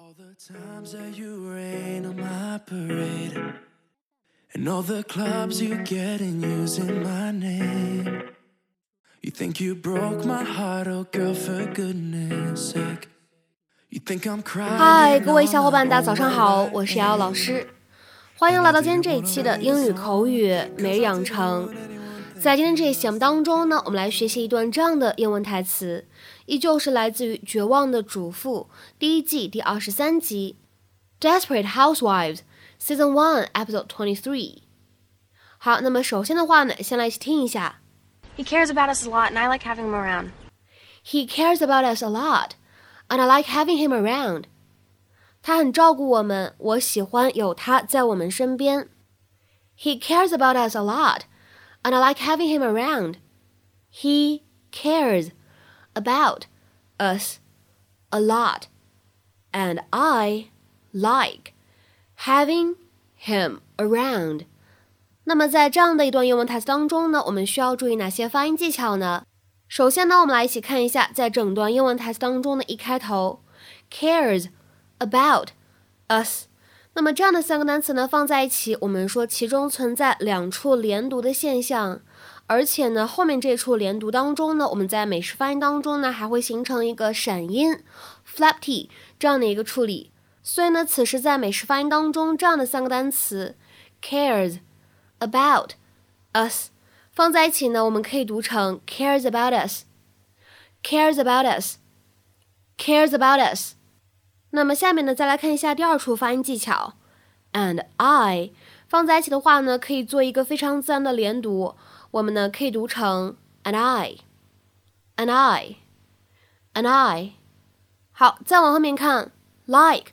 All the times that you rain on my parade, and all the clubs you get in using my name. You think you broke my heart, oh girl, for goodness sake. You think I'm crying. 嗨，各位小伙伴，大家早上好，我是瑶瑶老师，欢迎来到今天这一期的英语口语每日养成。在今天这一期节目当中呢，我们来学习一段这样的英文台词，依旧是来自于《绝望的主妇》第一季第二十三集《Desperate Housewives》Season One Episode Twenty Three。好，那么首先的话呢，先来一起听一下。 He cares about us a lot, and I like having him around. He cares about us a lot, and I like having him around. 他很照顾我们，我喜欢有他在我们身边。He cares about us a lot, and I like having him around. He cares about us a lot, and I like having him around. 那么在这样的一段英文台词当中呢，我们需要注意哪些发音技巧呢？首先呢，我们来一起看一下，在整段英文台词当中的一开头，cares about us。 那么这样的三个单词呢放在一起，我们说其中存在两处连读的现象，而且呢后面这处连读当中呢，我们在美式发音当中呢还会形成一个闪音 flap t 这样的一个处理。所以呢，此时在美式发音当中，这样的三个单词 cares about us 放在一起呢，我们可以读成 cares about us，cares about us，cares about us。那么下面呢，再来看一下第二处发音技巧，and I 放在一起的话呢，可以做一个非常自然的连读，我们呢可以读成 and I，and I，and I。好，再往后面看，like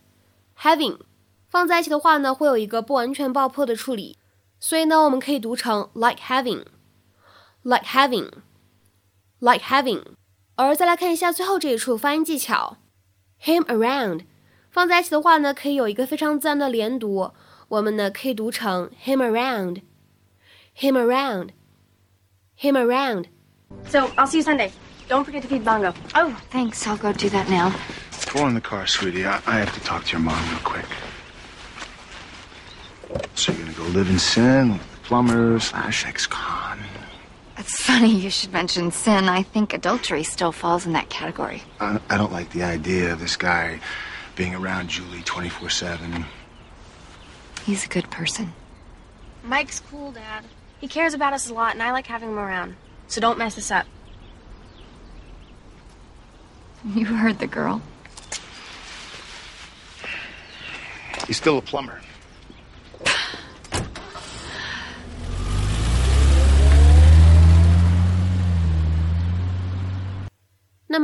having 放在一起的话呢，会有一个不完全爆破的处理，所以呢，我们可以读成 like having，like having，like having。而再来看一下最后这一处发音技巧。him around， 放在一起的话呢，可以有一个非常自然的连读，我们呢可以读成 him around，him around，him around。 So I'll see you Sunday. Don't forget to feed Bongo. Oh, thanks. I'll go do that now. Go in the car, sweetie. I, I have to talk to your mom real quick. So you're gonna go live in sin with the plumber slash ex-con. It's funny you should mention sin. I think adultery still falls in that category. I, I don't like the idea of this guy being around Julie 24-7. He's a good person. Mike's cool, Dad. He cares about us a lot, and I like having him around. So don't mess this up. You heard the girl. He's still a plumber.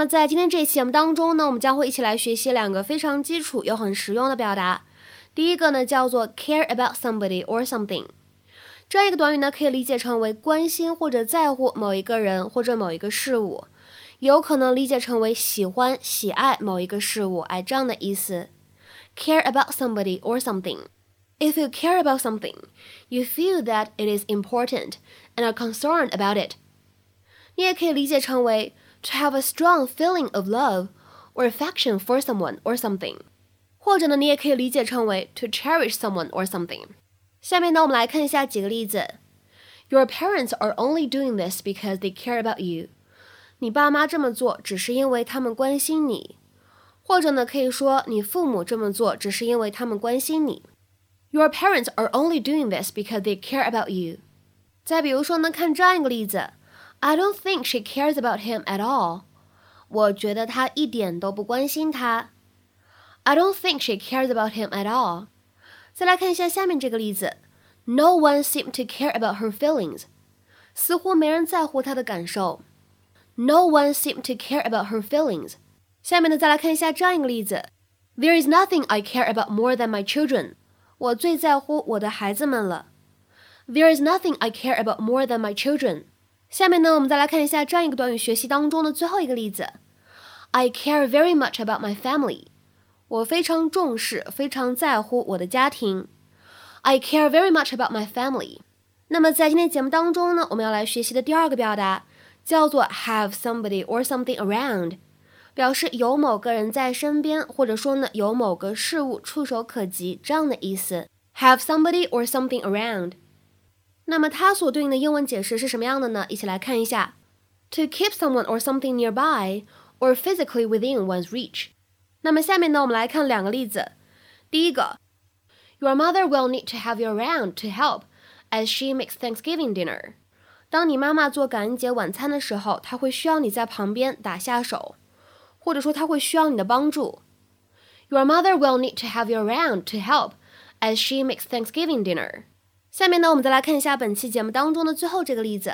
么在今天这一期节目当中呢，我们将会一起来学习两个非常基础又很实用的表达。第一个呢叫做 care about somebody or something，这样一个短语呢可以理解成为关心或者在乎某一个人或者某一个事物，有可能理解成为喜欢、喜爱某一个事物，哎，这样的意思。care about somebody or something。If you care about something, you feel that it is important and are concerned about it。你也可以理解成为 to have a strong feeling of love or affection for someone or something，或者呢，你也可以理解成为 to cherish someone or something。下面呢，我们来看一下几个例子。Your parents are only doing this because they care about you。你爸妈这么做只是因为他们关心你，或者呢，可以说你父母这么做只是因为他们关心你。Your parents are only doing this because they care about you。再比如说呢，看这样一个例子。 I don't think she cares about him at all. 我觉得她一点都不关心他。I don't think she cares about him at all. 再来看一下下面这个例子，No one seemed to care about her feelings. 似乎没人在乎她的感受。No one seemed to care about her feelings. 下面呢，再来看一下这样一个例子，There is nothing I care about more than my children. 我最在乎我的孩子们了。There is nothing I care about more than my children. 下面呢，我们再来看一下这样一个短语学习当中的最后一个例子。I care very much about my family。我非常重视，非常在乎我的家庭。I care very much about my family。那么在今天节目当中呢，我们要来学习的第二个表达叫做 have somebody or something around，表示有某个人在身边，或者说呢有某个事物触手可及这样的意思。Have somebody or something around。那么它所对应的英文解释是什么样的呢？一起来看一下：To keep someone or something nearby or physically within one's reach。那么下面呢，我们来看两个例子。第一个，Your mother will need to have you around to help as she makes Thanksgiving dinner。当你妈妈做感恩节晚餐的时候，她会需要你在旁边打下手。或者说他会需要你的帮助。Your mother will need to have you around to help as she makes Thanksgiving dinner。 下面呢，我们再来看一下本期节目当中的最后这个例子。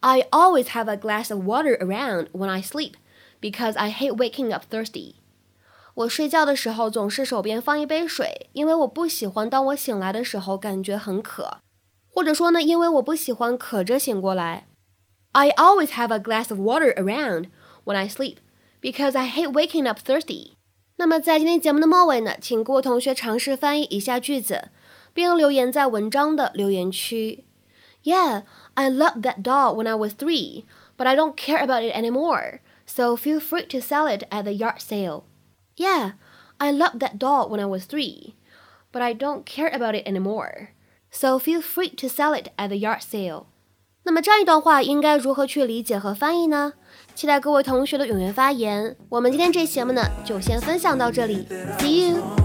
I always have a glass of water around when I sleep because I hate waking up thirsty。我睡觉的时候总是手边放一杯水，因为我不喜欢当我醒来的时候感觉很渴，或者说呢，因为我不喜欢渴着醒过来。I always have a glass of water around when I sleep because I hate waking up thirsty。那么在今天节目的末尾呢，请各位同学尝试翻译以下句子，并留言在文章的留言区。Yeah, I loved that doll when I was three, but I don't care about it anymore. So feel free to sell it at the yard sale. Yeah, I loved that doll when I was three, but I don't care about it anymore. So feel free to sell it at the yard sale. 那么这样一段话应该如何去理解和翻译呢？期待各位同学的踊跃发言。我们今天这节目呢，就先分享到这里，See you。